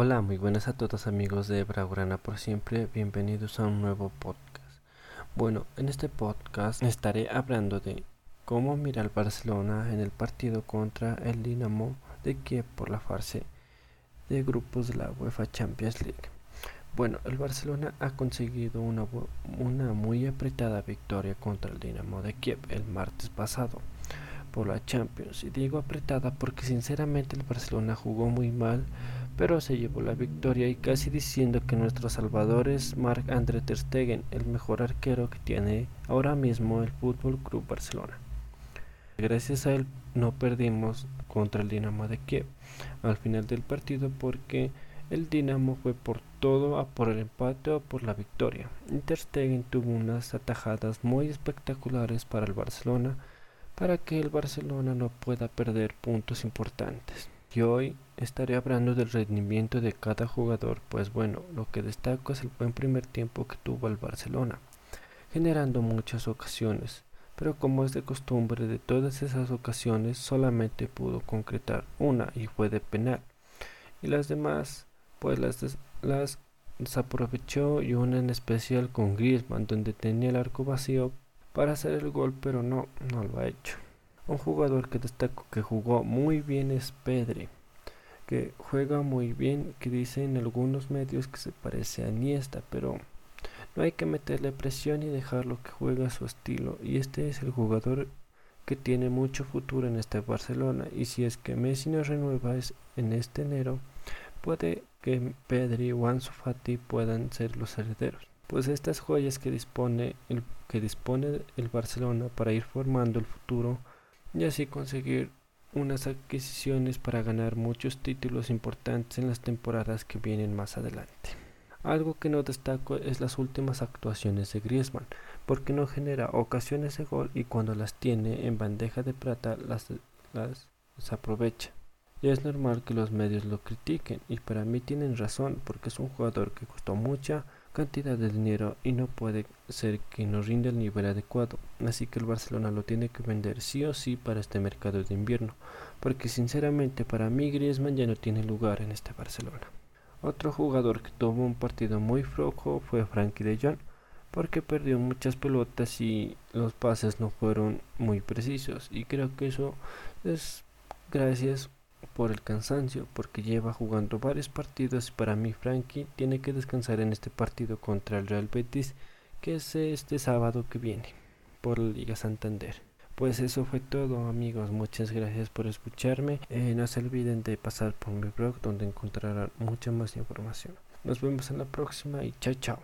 Hola, muy buenas a todos amigos de Braurana por siempre, bienvenidos a un nuevo podcast. Bueno, en este podcast estaré hablando de cómo mira el Barcelona en el partido contra el Dinamo de Kiev por la fase de grupos de la UEFA Champions League. Bueno, el Barcelona ha conseguido una, una muy apretada victoria contra el Dinamo de Kiev el martes pasado por la Champions. Y digo apretada porque sinceramente el Barcelona jugó muy mal pero se llevó la victoria y casi diciendo que nuestro salvador es Marc André ter Stegen, el mejor arquero que tiene ahora mismo el Fútbol Club Barcelona. Gracias a él no perdimos contra el Dinamo de Kiev al final del partido porque el Dinamo fue por todo a por el empate o por la victoria. Ter Stegen tuvo unas atajadas muy espectaculares para el Barcelona para que el Barcelona no pueda perder puntos importantes. Y hoy estaré hablando del rendimiento de cada jugador, pues bueno, lo que destaco es el buen primer tiempo que tuvo el Barcelona, generando muchas ocasiones, pero como es de costumbre de todas esas ocasiones solamente pudo concretar una y fue de penal, y las demás pues las, las desaprovechó y una en especial con Griezmann donde tenía el arco vacío para hacer el gol pero no, no lo ha hecho. Un jugador que destaco que jugó muy bien es Pedri, que juega muy bien, que dicen algunos medios que se parece a Iniesta, pero no hay que meterle presión y dejarlo que juegue a su estilo. Y este es el jugador que tiene mucho futuro en este Barcelona. Y si es que Messi no renueva en este enero, puede que Pedri o Ansu Fati puedan ser los herederos. Pues estas joyas que dispone el, que dispone el Barcelona para ir formando el futuro y así conseguir unas adquisiciones para ganar muchos títulos importantes en las temporadas que vienen más adelante. Algo que no destaco es las últimas actuaciones de Griezmann, porque no genera ocasiones de gol y cuando las tiene en bandeja de plata las, las, aprovecha. Y es normal que los medios lo critiquen y para mí tienen razón porque es un jugador que costó mucha cantidad de dinero y no puede ser que no rinde el nivel adecuado. Así que el Barcelona lo tiene que vender sí o sí para este mercado de invierno, porque sinceramente para mí Griezmann ya no tiene lugar en este Barcelona. Otro jugador que tuvo un partido muy flojo fue Frankie de Jong, porque perdió muchas pelotas y los pases no fueron muy precisos y creo que eso es gracias por el cansancio, porque lleva jugando varios partidos y para mí Frankie tiene que descansar en este partido contra el Real Betis, que es este sábado que viene, por la Liga Santander. Pues eso fue todo amigos, muchas gracias por escucharme. Eh, no se olviden de pasar por mi blog donde encontrarán mucha más información. Nos vemos en la próxima y chao chao.